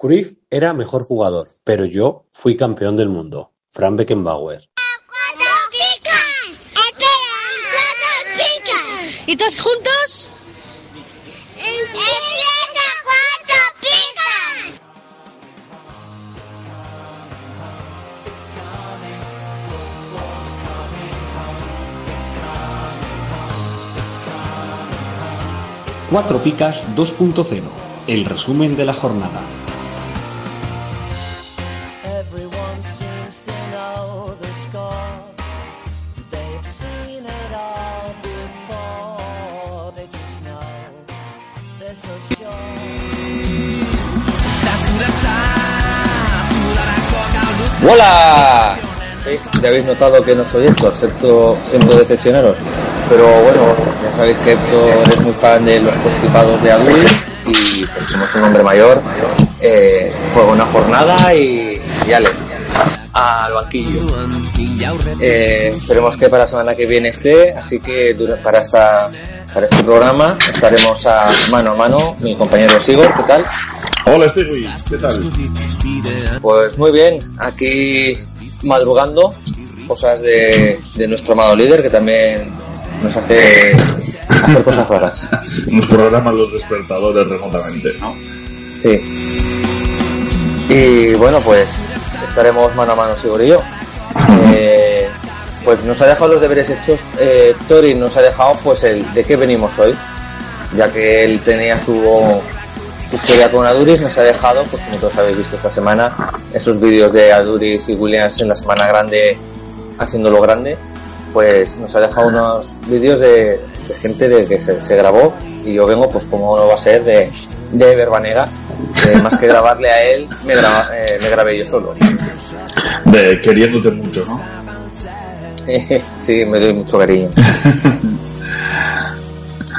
Cruyff era mejor jugador, pero yo fui campeón del mundo. Frank Beckenbauer. ¡Cuatro picas! ¡Espera! ¡Cuatro picas! ¿Y todos juntos? ¡Empieza cuatro picas! Cuatro Picas 2.0, el resumen de la jornada. ¡Hola! Sí, ya habéis notado que no soy Héctor, excepto siento decepcionaros. Pero bueno, ya sabéis que Héctor es muy fan de los constipados de Adul y pues somos un hombre mayor. Eh, una jornada y, y ale, al banquillo. Eh, esperemos que para la semana que viene esté, así que para esta para este programa estaremos a mano a mano mi compañero Sigor, ¿qué tal? Hola Stevie, ¿qué tal? Pues muy bien, aquí madrugando, cosas de, de nuestro amado líder que también nos hace hacer cosas raras. Nos programan los despertadores remotamente, ¿no? Sí. Y bueno, pues estaremos mano a mano, Sigor y yo. Eh, pues nos ha dejado los deberes hechos, eh, Tori nos ha dejado pues el de qué venimos hoy, ya que él tenía su, su historia con Aduris, nos ha dejado, pues como todos habéis visto esta semana, esos vídeos de Aduris y Williams en la semana grande, haciéndolo grande, pues nos ha dejado unos vídeos de, de gente de que se, se grabó y yo vengo pues como no va a ser de, de Verbanega, que más que grabarle a él, me, graba- eh, me grabé yo solo. De queriéndote mucho, ¿no? sí, me doy mucho cariño.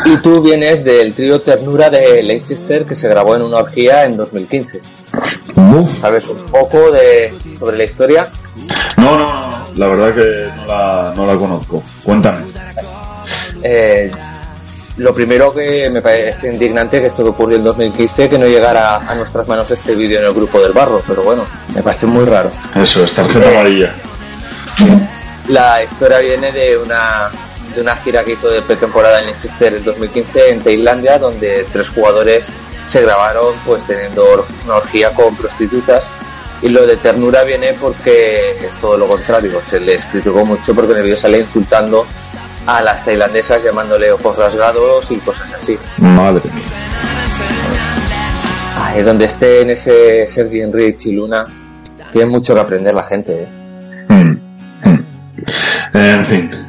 y tú vienes del trío Ternura de Leicester que se grabó en una orgía en 2015. ¿Sabes un poco de sobre la historia? No, no, no. La verdad que no la, no la conozco. Cuéntame. Eh, lo primero que me parece indignante que esto que ocurrió en 2015 que no llegara a nuestras manos este vídeo en el grupo del barro, pero bueno, me parece muy raro. Eso, es tarjeta amarilla. La historia viene de una de una gira que hizo de pretemporada en Leicester en 2015 en Tailandia, donde tres jugadores se grabaron pues teniendo una orgía con prostitutas. Y lo de ternura viene porque es todo lo contrario. Se les criticó mucho porque en el vídeo sale insultando a las tailandesas llamándole ojos rasgados y cosas así. Madre mía. Ay, donde estén ese Sergi Enrich y Luna, tienen mucho que aprender la gente. ¿eh? Mm, mm. En fin.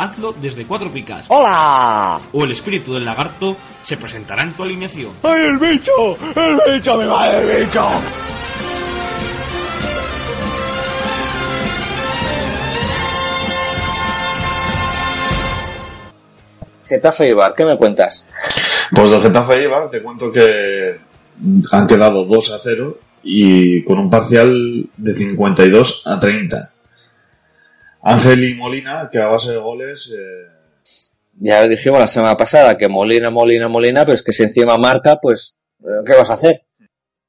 hazlo desde Cuatro Picas. ¡Hola! O el espíritu del lagarto se presentará en tu alineación. ¡Ay, el bicho! ¡El bicho me va el bicho! Getafe Ibar, ¿qué me cuentas? Pues del Getafe Ibar te cuento que han quedado 2 a 0 y con un parcial de 52 a 30. Ángel y Molina, que a base de goles eh, ya dijimos la semana pasada que Molina, Molina, Molina, pero es que si encima marca, pues, eh, ¿qué vas a hacer?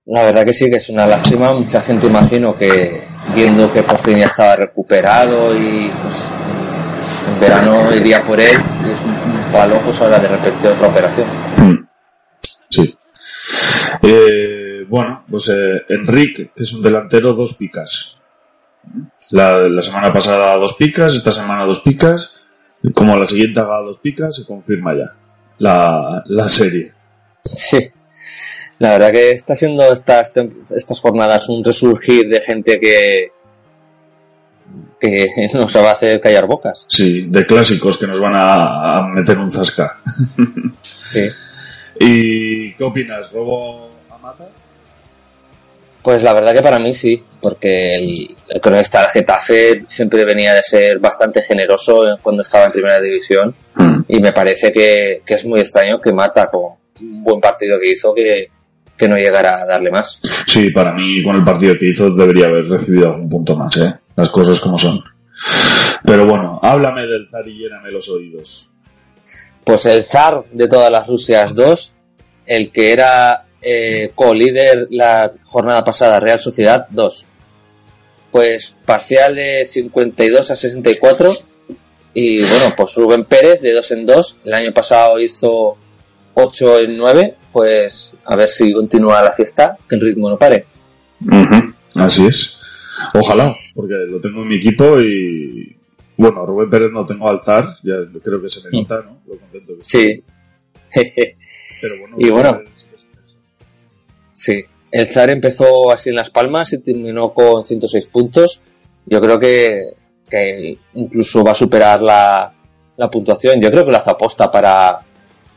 La verdad que sí, que es una lástima. Mucha gente imagino que viendo que por fin ya estaba recuperado y pues en verano iría por él y es un, un palo, pues ahora de repente otra operación. Sí. Eh, bueno, pues eh, Enrique, que es un delantero, dos picas. La, la semana pasada dos picas, esta semana dos picas. Como la siguiente haga dos picas, se confirma ya la, la serie. Sí. La verdad que está siendo estas, estas jornadas un resurgir de gente que, que nos va a hacer callar bocas. Sí, de clásicos que nos van a, a meter un zasca. Sí. ¿Y qué opinas? ¿Robo a mata? Pues la verdad que para mí sí, porque el, el cronista del Getafe siempre venía de ser bastante generoso en- cuando estaba en primera división y me parece que, que es muy extraño que Mata con un buen partido que hizo que, que no llegara a darle más. Sí, para mí con el partido que hizo debería haber recibido algún punto más, ¿eh? Las cosas como son. Pero bueno, háblame del zar y lléname los oídos. Pues el zar de todas las Rusias 2, el que era eh, co-líder la jornada pasada, Real Sociedad 2. Pues parcial de 52 a 64. Y bueno, pues Rubén Pérez de 2 en 2. El año pasado hizo 8 en 9. Pues a ver si continúa la fiesta, que el ritmo no pare. Así es. Ojalá, porque lo tengo en mi equipo y... Bueno, a Rubén Pérez no tengo al zar, ya creo que se me nota, ¿no? Lo contento que estoy. Sí. Pero bueno, y bueno, Rubén Pérez sí que es interesante. Sí, el Zar empezó así en Las Palmas y terminó con 106 puntos. Yo creo que, incluso va a superar la, la puntuación. Yo creo que lo hace aposta para,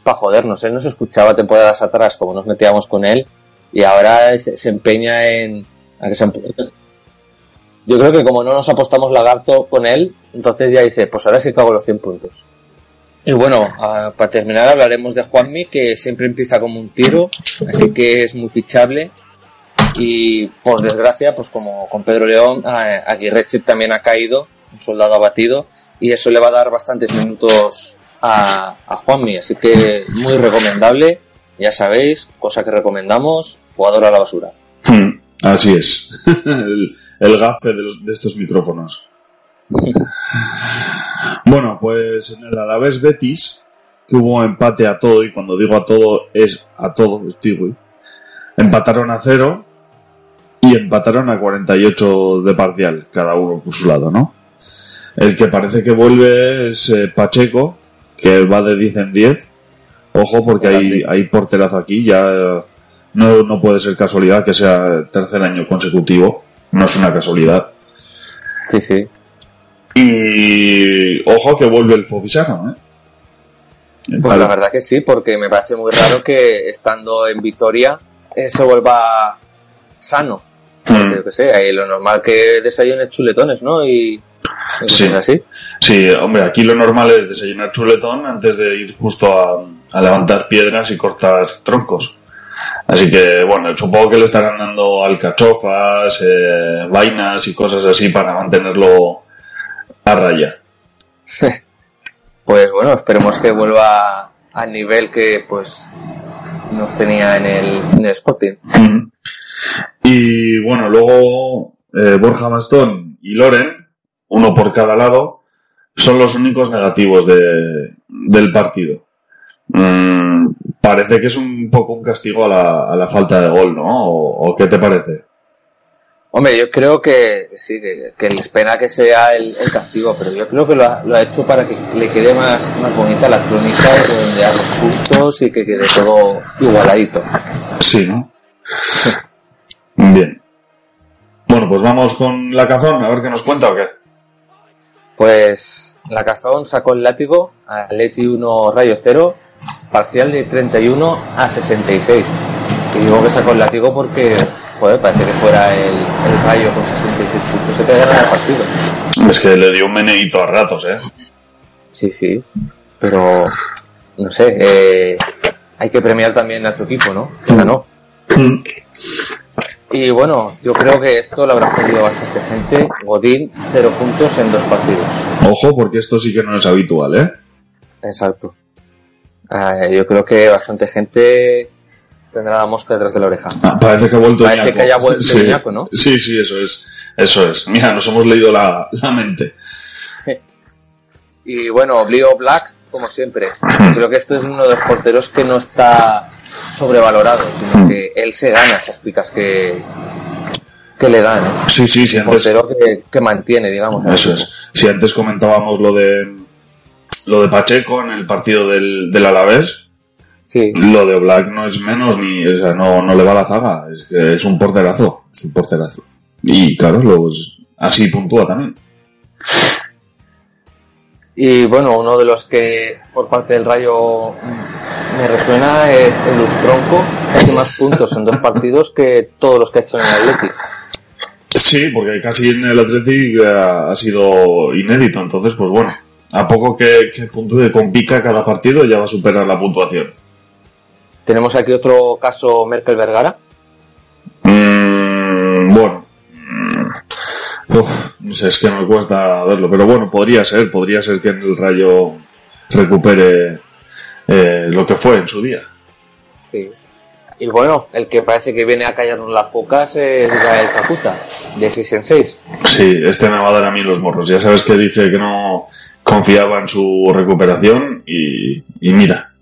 para jodernos. Él nos escuchaba temporadas atrás como nos metíamos con él y ahora se se empeña en... a que se empe- Yo creo que como no nos apostamos lagarto con él, entonces ya dice, pues ahora sí que hago los 100 puntos. Y bueno, ah, para terminar hablaremos de Juanmi, que siempre empieza como un tiro, así que es muy fichable. Y por desgracia, pues como con Pedro León, ah, Aguirreche también ha caído, un soldado abatido, y eso le va a dar bastantes minutos a, a Juanmi, así que muy recomendable, ya sabéis, cosa que recomendamos, jugador a la basura. Hmm, Así es. el, el gafe de, los- de estos micrófonos. bueno, pues en el Alavés Betis, que hubo empate a todo, y cuando digo a todo es a todo, digo, empataron a cero y empataron a 48 de parcial, cada uno por su lado, ¿no? El que parece que vuelve es eh, Pacheco, que va de 10 en 10. Ojo, porque hay, hay porterazo aquí, ya no, no puede ser casualidad que sea tercer año consecutivo, no es una casualidad. Sí, sí. Y ojo que vuelve el Fobisano, ¿eh? Pues la verdad que sí, porque me parece muy raro que estando en Vitoria eh, se vuelva sano. Porque, yo que sé, lo normal que desayunes chuletones, ¿no? Y, Sí. así. Sí, hombre, aquí lo normal es desayunar chuletón antes de ir justo a, a levantar piedras y cortar troncos. Así que, bueno, supongo que le estarán dando alcachofas, eh, vainas y cosas así para mantenerlo a raya. Pues bueno, esperemos que vuelva al nivel que pues nos tenía en el, en el Sporting. Ujú. Y bueno, luego eh, Borja Bastón y Loren, uno por cada lado, son los únicos negativos de, del partido. Mm, parece que es un poco un castigo a la, a la falta de gol, ¿no? ¿O, o qué te parece? Hombre, yo creo que sí, que, que les pena que sea el, el castigo, pero yo creo que lo ha, lo ha hecho para que le quede más, más bonita la crónica, donde a los puntos y que quede todo igualadito. Sí, ¿no? Bien. Bueno, pues vamos con la cazón, a ver qué nos cuenta o qué. Pues la Cazón sacó el látigo a Leti 1 Rayo 0, parcial de 31 a 66. Y digo que sacó el látigo porque, joder, parece que fuera el, el Rayo con 66 puntos se te gana el partido. Es que le dio un meneíto a ratos, ¿eh? Sí, sí, pero no sé, eh, hay que premiar también a tu equipo, ¿no? Que ganó. Y bueno, yo creo que esto lo habrá jodido bastante gente. Godín, cero puntos en dos partidos. Ojo, porque esto sí que no es habitual, ¿eh? Exacto. Eh, yo creo que bastante gente tendrá la mosca detrás de la oreja. Ah, parece que ha vuelto Parece Ñaco. que haya vuelto sí. Sí, sí, eso es. Eso es. Mira, nos hemos leído la, la mente. Y bueno, Leo Black, como siempre. Creo que esto es uno de los porteros que no está sobrevalorado, sino que él se gana esas picas que, que le dan. ¿eh? Sí, sí, sí, Un antes, portero que, que mantiene, digamos. eso es. Si antes comentábamos lo de lo de Pacheco en el partido del, del Alavés, Sí. lo de Black no es menos ni, o sea, no, no le va la zaga, es que es un porterazo, es un porterazo. Y claro, es- así puntúa también. Y bueno, uno de los que por parte del Rayo mm, me resuena es el Luz Tronco, que hace más puntos en dos partidos que todos los que ha hecho en el Athletic. Sí, porque casi en el Athletic eh, ha sido inédito, entonces pues bueno, a poco que, que puntúe con pica cada partido ya va a superar la puntuación. Tenemos aquí otro caso Merkel Vergara. Mm, bueno, mm, uf, no sé, es que me cuesta verlo, pero bueno, podría ser, podría ser que en el Rayo recupere eh, lo que fue en su día. Sí. Y bueno, el que parece que viene a callarnos las pocas es Gael Caputa, de 6 en 6. Sí, este me va a dar a mí los morros. Ya sabes que dije que no confiaba en su recuperación y, y mira,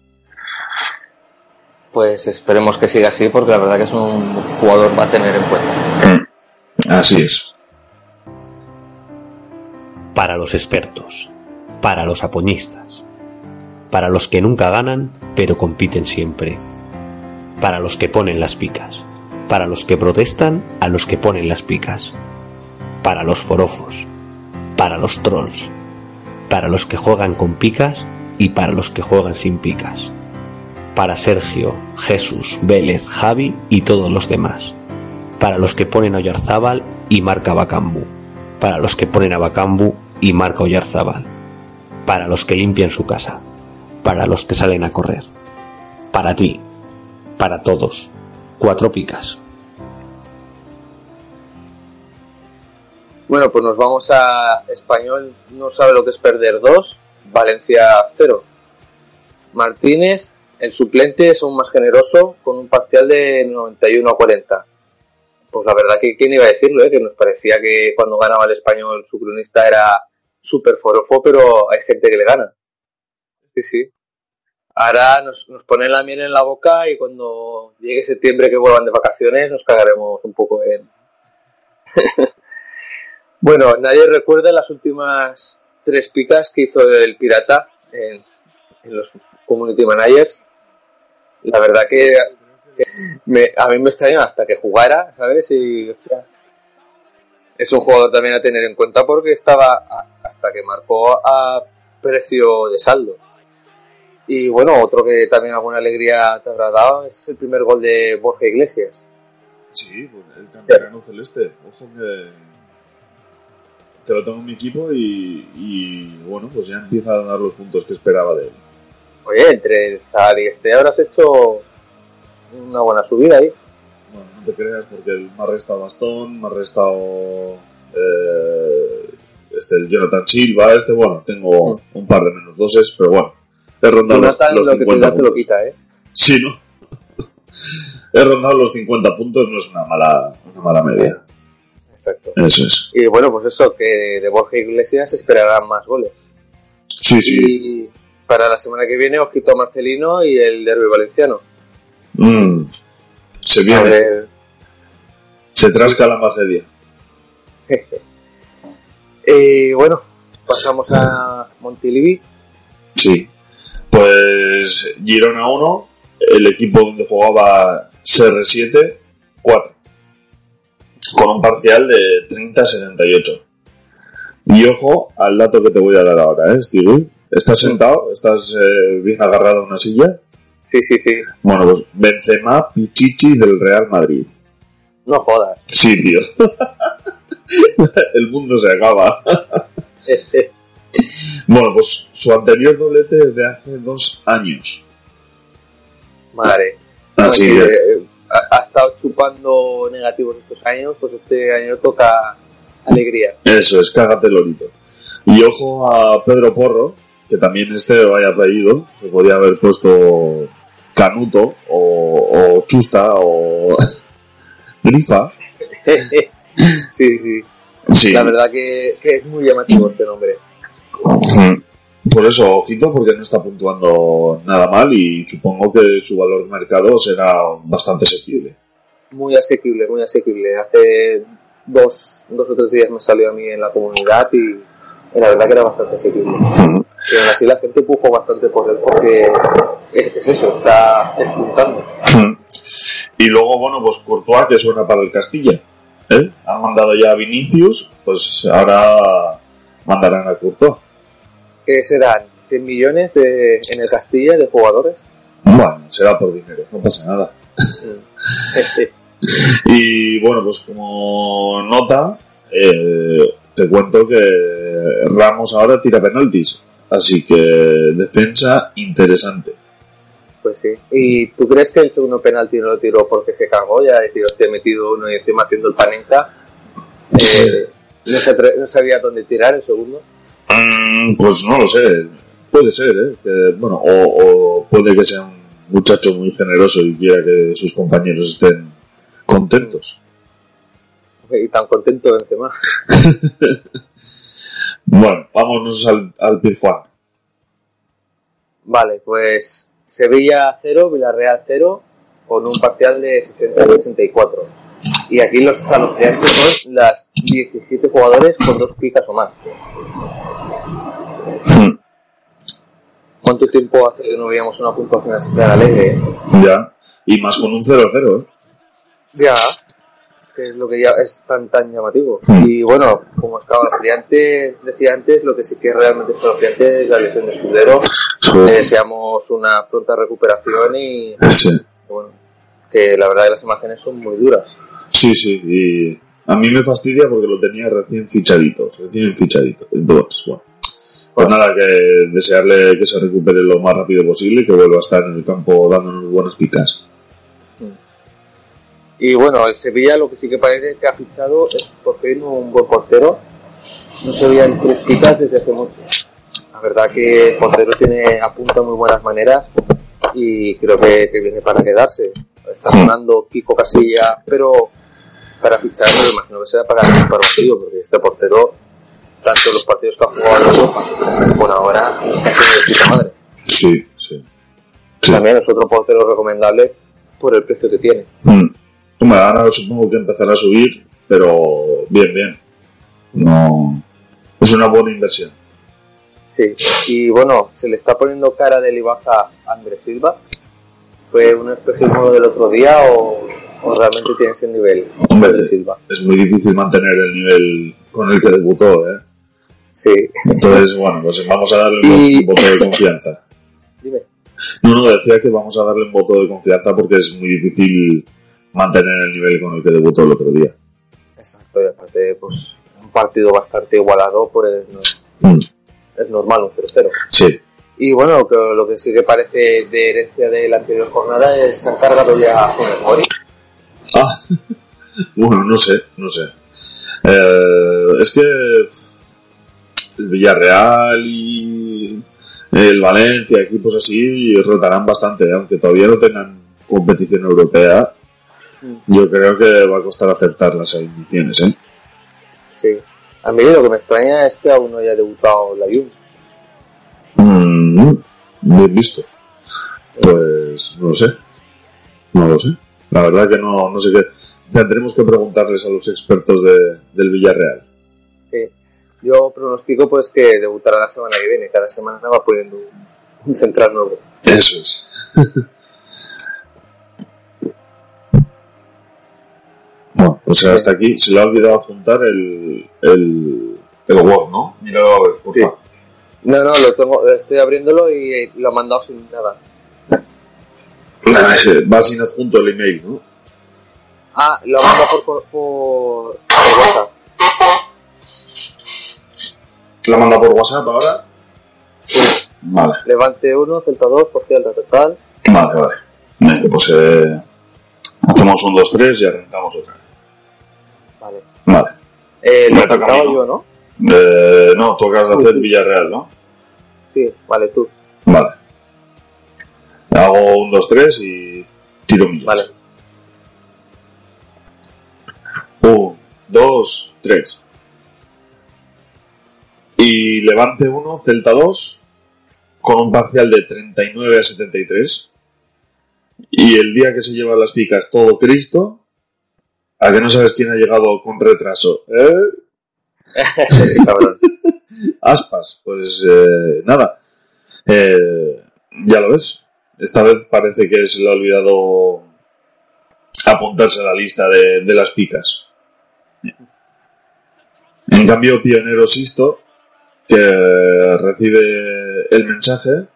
Pues esperemos que siga así, porque la verdad que es un jugador para tener en cuenta. así es. para los expertos, para los apoñistas, para los que nunca ganan pero compiten siempre, para los que ponen las picas, para los que protestan a los que ponen las picas, para los forofos, para los trolls, para los que juegan con picas y para los que juegan sin picas, para Sergio, Jesús, Vélez, Javi y todos los demás, para los que ponen a Oyarzábal y marca Bacambu, para los que ponen a Bacambu y marca Oyarzábal, para los que limpian su casa, para los que salen a correr, para ti, para todos, cuatro picas. Bueno, pues nos vamos a Español, no sabe lo que es perder 2, Valencia 0. Martínez, el suplente, es aún más generoso, con un parcial de 91 a 40. Pues la verdad que quién iba a decirlo, eh? que nos parecía que cuando ganaba el español su cronista era súper forofo, pero hay gente que le gana. Sí, sí. Ahora nos, nos ponen la miel en la boca y cuando llegue septiembre que vuelvan de vacaciones nos cagaremos un poco en... bueno, nadie recuerda las últimas tres picas que hizo el Pirata en, en los Community Managers. La verdad que, que me- a mí me extrañó hasta que jugara, ¿sabes? Y hostia, es un jugador también a tener en cuenta porque estaba a- hasta que marcó a precio de saldo. Y bueno, otro que también alguna alegría te habrá dado es el primer gol de Borja Iglesias. Sí, pues el canterano celeste. Ojo que, que lo tengo en mi equipo y, y, bueno, pues ya empieza a dar los puntos que esperaba de él. Oye, entre Zahar y este habrás hecho una buena subida ahí. Bueno, no te creas porque el- me ha restado Bastón, me ha restado eh, este, el Jonathan Silva, este, bueno, tengo un par de menos doses, pero bueno, he rondado los, Jonathan los lo que te 50 da te lo quita, ¿eh? Sí, ¿no? he rondado los 50 puntos, no es una mala, una mala media. Exacto. Eso es. Y bueno, pues eso, que de Borja Iglesias esperarán más goles. Sí, sí. Y para la semana que viene, a Marcelino y el derby valenciano. Mm, se viene, ver, se trasca la tragedia. eh, bueno, pasamos a Montilivi. Sí. Pues Girona 1, el equipo donde jugaba CR7, 4. Con un parcial de 30-78. Y ojo al dato que te voy a dar ahora, ¿eh, Stevie? ¿Estás sentado? ¿Estás eh, bien agarrado a una silla? Sí, sí, sí. Bueno, pues Benzema Pichichi del Real Madrid. No jodas. Sí, tío. el mundo se acaba. Bueno, pues su anterior doblete es de hace dos años. Madre. Así Bueno, que, eh, ha, ha estado chupando negativos estos años, pues este año toca alegría. Eso es, cágate lorito. Y ojo a Pedro Porro, que también este vaya apellido, se podría haber puesto Canuto o, o Chusta o Grifa. sí, sí. Sí. La verdad que, que es muy llamativo este nombre. Pues eso, ojito, porque no está puntuando nada mal y supongo que su valor de mercado será bastante asequible. Muy asequible, muy asequible. Hace dos, dos o tres días me salió a mí en la comunidad y la verdad que era bastante asequible. Y aún así la gente pujo bastante por él porque es, es eso, está despuntando. Y luego, bueno, pues Courtois, que suena para el Castilla. ¿eh? Han mandado ya a Vinicius, pues ahora mandarán a Courtois. ¿Qué serán? ¿100 millones de, en el Castilla de jugadores? Bueno, será por dinero, no pasa nada. Y bueno, pues como nota, eh, te cuento que Ramos ahora tira penaltis. Así que defensa interesante. Pues sí. ¿Y tú crees que el segundo penalti no lo tiró porque se cagó? Ya decir, hostia, he metido uno y encima haciendo el panenca. Eh, no, se atre- no sabía dónde tirar el segundo. Mm, Pues no lo sé, puede ser, ¿eh? Que, bueno, o, o puede que sea un muchacho muy generoso y quiera que sus compañeros estén contentos. Y tan contento encima. Bueno, vámonos al, al Pizjuán. Vale, pues Sevilla 0, Villarreal 0, con un parcial de 60-64. Y aquí los escalofriantes son las 17 jugadores con dos picas o más. ¿Cuánto tiempo hace que no veíamos una puntuación así tan alegre? Ya, y más con un 0-0, ¿eh? Ya, que es lo que ya es tan tan llamativo. Y bueno, como escalofriante decía antes, lo que sí que es realmente escalofriante es la lesión de Escudero. Le deseamos una pronta recuperación y Sí. bueno, que la verdad que las imágenes son muy duras. Sí, sí, y a mí me fastidia porque lo tenía recién fichadito, recién fichadito. Entonces, bueno. Pues nada, que desearle que se recupere lo más rápido posible y que vuelva a estar en el campo dándonos buenas picas. Y bueno, el Sevilla lo que sí que parece que ha fichado es por fin un buen portero. No se veían tres picas desde hace mucho. La verdad que el portero tiene apunta muy buenas maneras y creo que, que viene para quedarse. Está sonando Kiko Casilla, pero para fichar me imagino que será para el partido, porque este portero, tanto los partidos que ha jugado en Europa, por ahora, haciendo de puta madre. Sí, sí. También es otro portero recomendable por el precio que tiene. Mm. Hombre, ahora supongo que empezará a subir, pero bien, bien. No. Es una buena inversión. Sí, y bueno, se le está poniendo cara de libaja a Andrés Silva. ¿Fue un espejismo del otro día o, o realmente tiene ese nivel Hombre, Andrés Silva? es muy difícil mantener el nivel con el que debutó, ¿eh? Sí. Entonces, bueno, pues vamos a darle Y- un voto de confianza. Dime. No, no, decía que vamos a darle un voto de confianza porque es muy difícil mantener el nivel con el que debutó el otro día. Exacto, y aparte, pues un partido bastante igualado, pues no- Mm. es normal un 0-0. Sí. Y bueno, que lo que sí que parece de herencia de la anterior jornada es se han cargado ya a Funes Mori. Ah, bueno, no sé, no sé. Eh, es que el Villarreal y el Valencia, equipos así, rotarán bastante, aunque todavía no tengan competición europea. Yo creo que va a costar aceptar las admisiones, ¿eh? Sí. A mí lo que me extraña es que aún no haya debutado la Juve. Mm, bien visto. Pues no lo sé. No lo sé. La verdad que no, no sé qué. Tendremos que preguntarles a los expertos de, del Villarreal. Sí. Yo pronostico pues que debutará la semana que viene. Cada semana va poniendo un, un central nuevo. Eso es. bueno, pues hasta aquí. Se le ha olvidado adjuntar el, el, el Word, ¿no? Míralo a ver, por favor. No, no, lo tengo, estoy abriéndolo y lo he mandado sin nada. Ah, ese, Va sin adjunto el email, ¿no? Ah, lo he mandado por, por, por, por WhatsApp. ¿La manda por WhatsApp ahora? Vale, Levante 1, Celta 2, Portugal, tal, tal, tal. vale, vale. Pues eh, hacemos un 2-3 y arrancamos otra vez. Vale. Vale. Eh, Me toca a mí, ¿no? yo, ¿no? Eh, no, tú acabas de hacer Villarreal, ¿no? Sí, vale, tú. Vale. Hago un 2, 3 y tiro millas. Vale. 1, 2, 3. Y Levante 1, Celta 2, con un parcial de 39 a 73. Y el día que se llevan las picas todo Cristo, a que no sabes quién ha llegado con retraso. ¿Eh? Cabrón. Aspas, pues eh, nada. Eh, ya lo ves. Esta vez parece que se le ha olvidado apuntarse a la lista de, de las picas. En cambio, Pionero Sisto, que recibe el mensaje,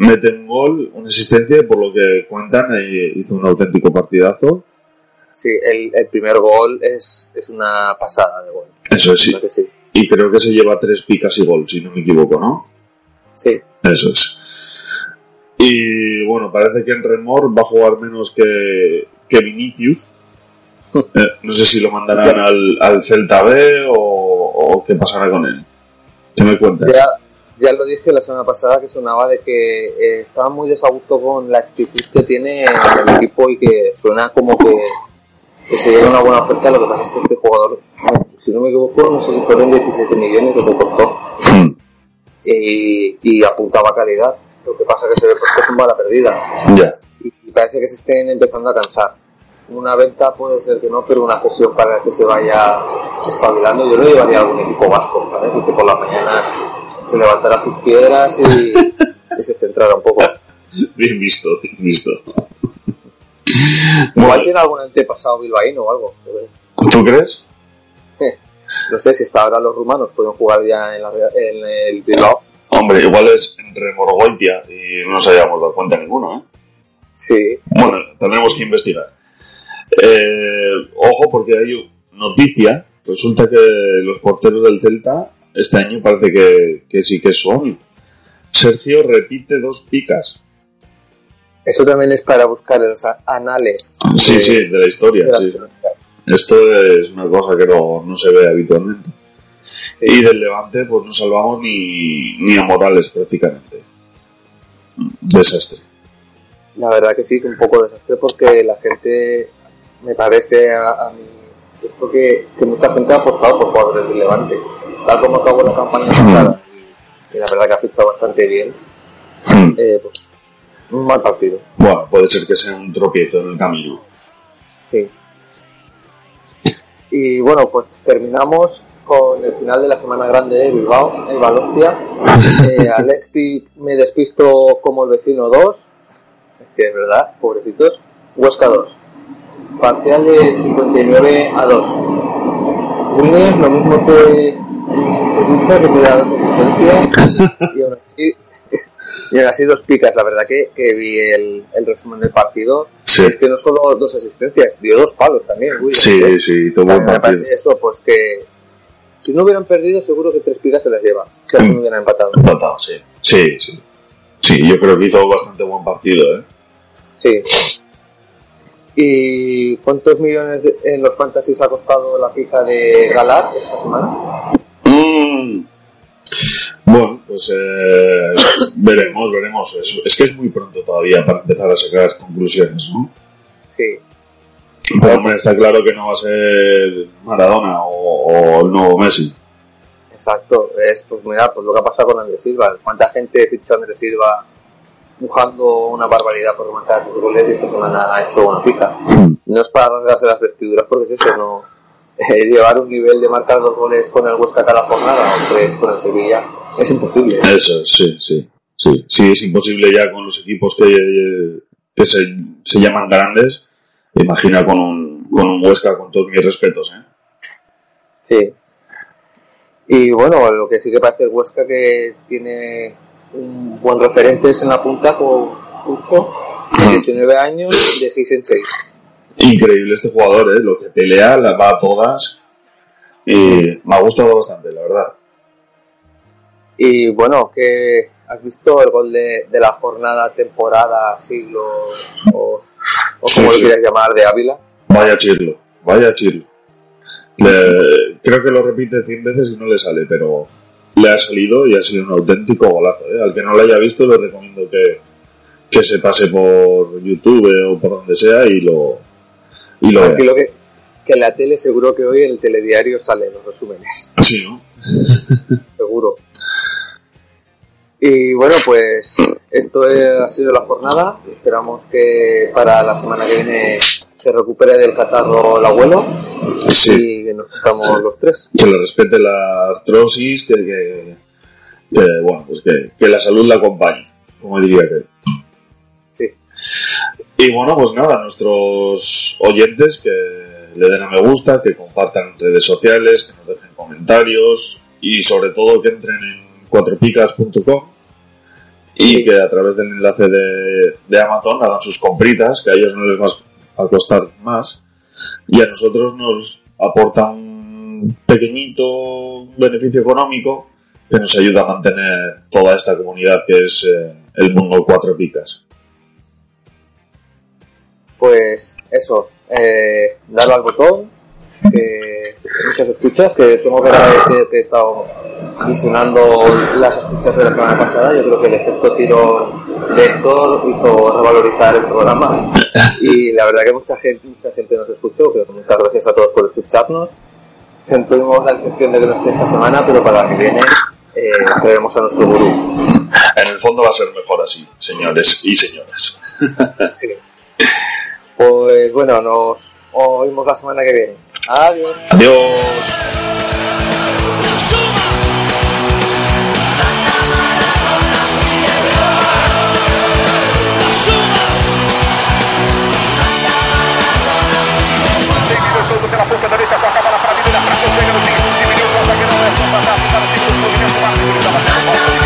mete un gol, una asistencia y por lo que cuentan hizo un auténtico partidazo. Sí, el, el primer gol es, es una pasada de gol. Eso es, sí. ¿Verdad que sí? Y creo que se lleva tres picas y gol, si no me equivoco, ¿no? Sí, Eso es. Y bueno, parece que en Remor va a jugar menos que, que Vinicius. Eh, no sé si lo mandarán al, al Celta B o, o qué pasará con él. ¿Qué me cuentas? ya, ya lo dije la semana pasada que sonaba de que eh, estaba muy desagusto con la actitud que tiene en el equipo y que suena como que, que se lleva una buena oferta. Lo que pasa es que este jugador, si no me equivoco, no sé si fueron 17 millones lo que costó Hmm. y, y apuntaba calidad. Lo que pasa que se ve pues, que es un bala perdida. Y, y parece que se estén empezando a cansar. Una venta puede ser que no, pero una sesión para que se vaya espabilando. Yo lo llevaría a algún equipo vasco, ¿sabes? Y que por las mañanas se levantara sus piedras y, y se centrara un poco. Bien visto, bien visto. Igual tiene algún antepasado bilbaíno o algo. ¿Tú crees? No sé si hasta ahora los rumanos pueden jugar ya en, la, en el Bilbao. Hombre, igual es en Remorgoitia y no nos hayamos dado cuenta ninguno, ¿eh? Sí, Bueno, tendremos que investigar. Eh, ojo, porque hay noticia. Resulta que los porteros del Celta este año parece que, que sí que son. Sergio repite dos picas. eso también es para buscar en los anales. Sí, de- sí, de la historia. de sí. Esto es una cosa que no, no se ve habitualmente. Y del Levante, pues no salvamos ni, ni a Morales prácticamente. Desastre. La verdad que sí, que un poco desastre porque la gente, me parece a, a mí, esto que, que mucha gente ha apostado por jugadores del Levante. Tal como acabó la campaña pasada, y la verdad que ha fichado bastante bien, eh, pues, un mal partido. Bueno, puede ser que sea un tropiezo en el camino. Sí. Y bueno, pues terminamos con el final de la semana grande de Bilbao, en Valencia. Eh, Alexi me despisto como el vecino 2. Es que es verdad, pobrecitos. Huesca 2. Parcial de 59 a 2. Williams, lo mismo que que Dicha, que me da dos asistencias. Y aún así, y aún así dos picas. La verdad que, que vi el, el resumen del partido. Sí. Es que no solo dos asistencias, dio dos palos también, Williams. Sí, ¿eh? sí, También me parece eso, pues que si no hubieran perdido, seguro que tres picas se las lleva. Si no hubieran empatado. Empatado, sí. Sí, sí. Sí, yo creo que hizo bastante buen partido, ¿eh? Sí. ¿Y cuántos millones de- en los fantasies ha costado la pica de Galar esta semana? Mm. Bueno, pues eh, veremos, veremos. Es, es que es muy pronto todavía para empezar a sacar conclusiones, ¿no? Sí. Pero hombre, está claro que no va a ser Maradona o, o el nuevo Messi. Exacto. Es, pues mira, pues lo que ha pasado con Andrés Silva. ¿Cuánta gente fichó a Andrés Silva empujando una barbaridad por rematar sus goles y esta semana ha hecho una pica? No es para rasgarse las vestiduras porque es eso, no. eh, llevar un nivel de marcar dos goles con el Huesca cada jornada o tres con el Sevilla es imposible. Eso, sí, sí. Sí, sí, es imposible ya con los equipos que, que se, se llaman grandes. Imagina con un, con un Huesca, con todos mis respetos, ¿eh? Sí. Y bueno, lo que sí que parece el Huesca que tiene un buen referente es en la punta con Pucho, 19 años, de 6 en 6. Increíble este jugador, ¿eh? Lo que pelea, la va a todas. Y me ha gustado bastante, la verdad. Y bueno, que has visto el gol de, de la jornada, temporada, siglo o, o Sí, como sí. lo quieras llamar, de Ávila. Vaya chirlo, vaya chirlo. Le- creo que lo repite 100 veces y no le sale, pero le ha salido y ha sido un auténtico golazo. ¿eh? Al que no lo haya visto, le recomiendo que, que se pase por YouTube o por donde sea y lo, y lo que, que en la tele seguro que hoy en el telediario salen los resúmenes. Sí, ¿no? seguro. Y bueno, pues esto ha sido la jornada. Esperamos que para la semana que viene se recupere del catarro el abuelo y que nos juntamos los tres. Que le respete la artrosis, que, que, que, bueno, pues que, que la salud la acompañe, como diría que. Sí. Y bueno, pues nada, nuestros oyentes que le den a me gusta, que compartan en redes sociales, que nos dejen comentarios y sobre todo que entren en cuatropicas.com y que a través del enlace de, de Amazon hagan sus compritas, que a ellos no les va a costar más y a nosotros nos aporta un pequeñito beneficio económico que nos ayuda a mantener toda esta comunidad que es eh, el mundo cuatro picas. Pues eso, eh, darle al botón, que muchas escuchas, que tengo que agradecer que he estado visionando las escuchas de la semana pasada. Yo creo que el efecto tiro de Héctor hizo revalorizar el programa y la verdad que mucha gente, mucha gente nos escuchó. Pero muchas gracias a todos por escucharnos. Sentimos la decepción de que no esté esta semana, pero para la que viene eh, traeremos a nuestro gurú. En el fondo va a ser mejor así, señores y señoras. Sí. Pues bueno, nos oímos la semana que viene. Adiós. Adiós. pela ponta direita, toca a bola para a menina, para a chega no fim, diminuiu o não é só para o segundo movimento, o árbitro estava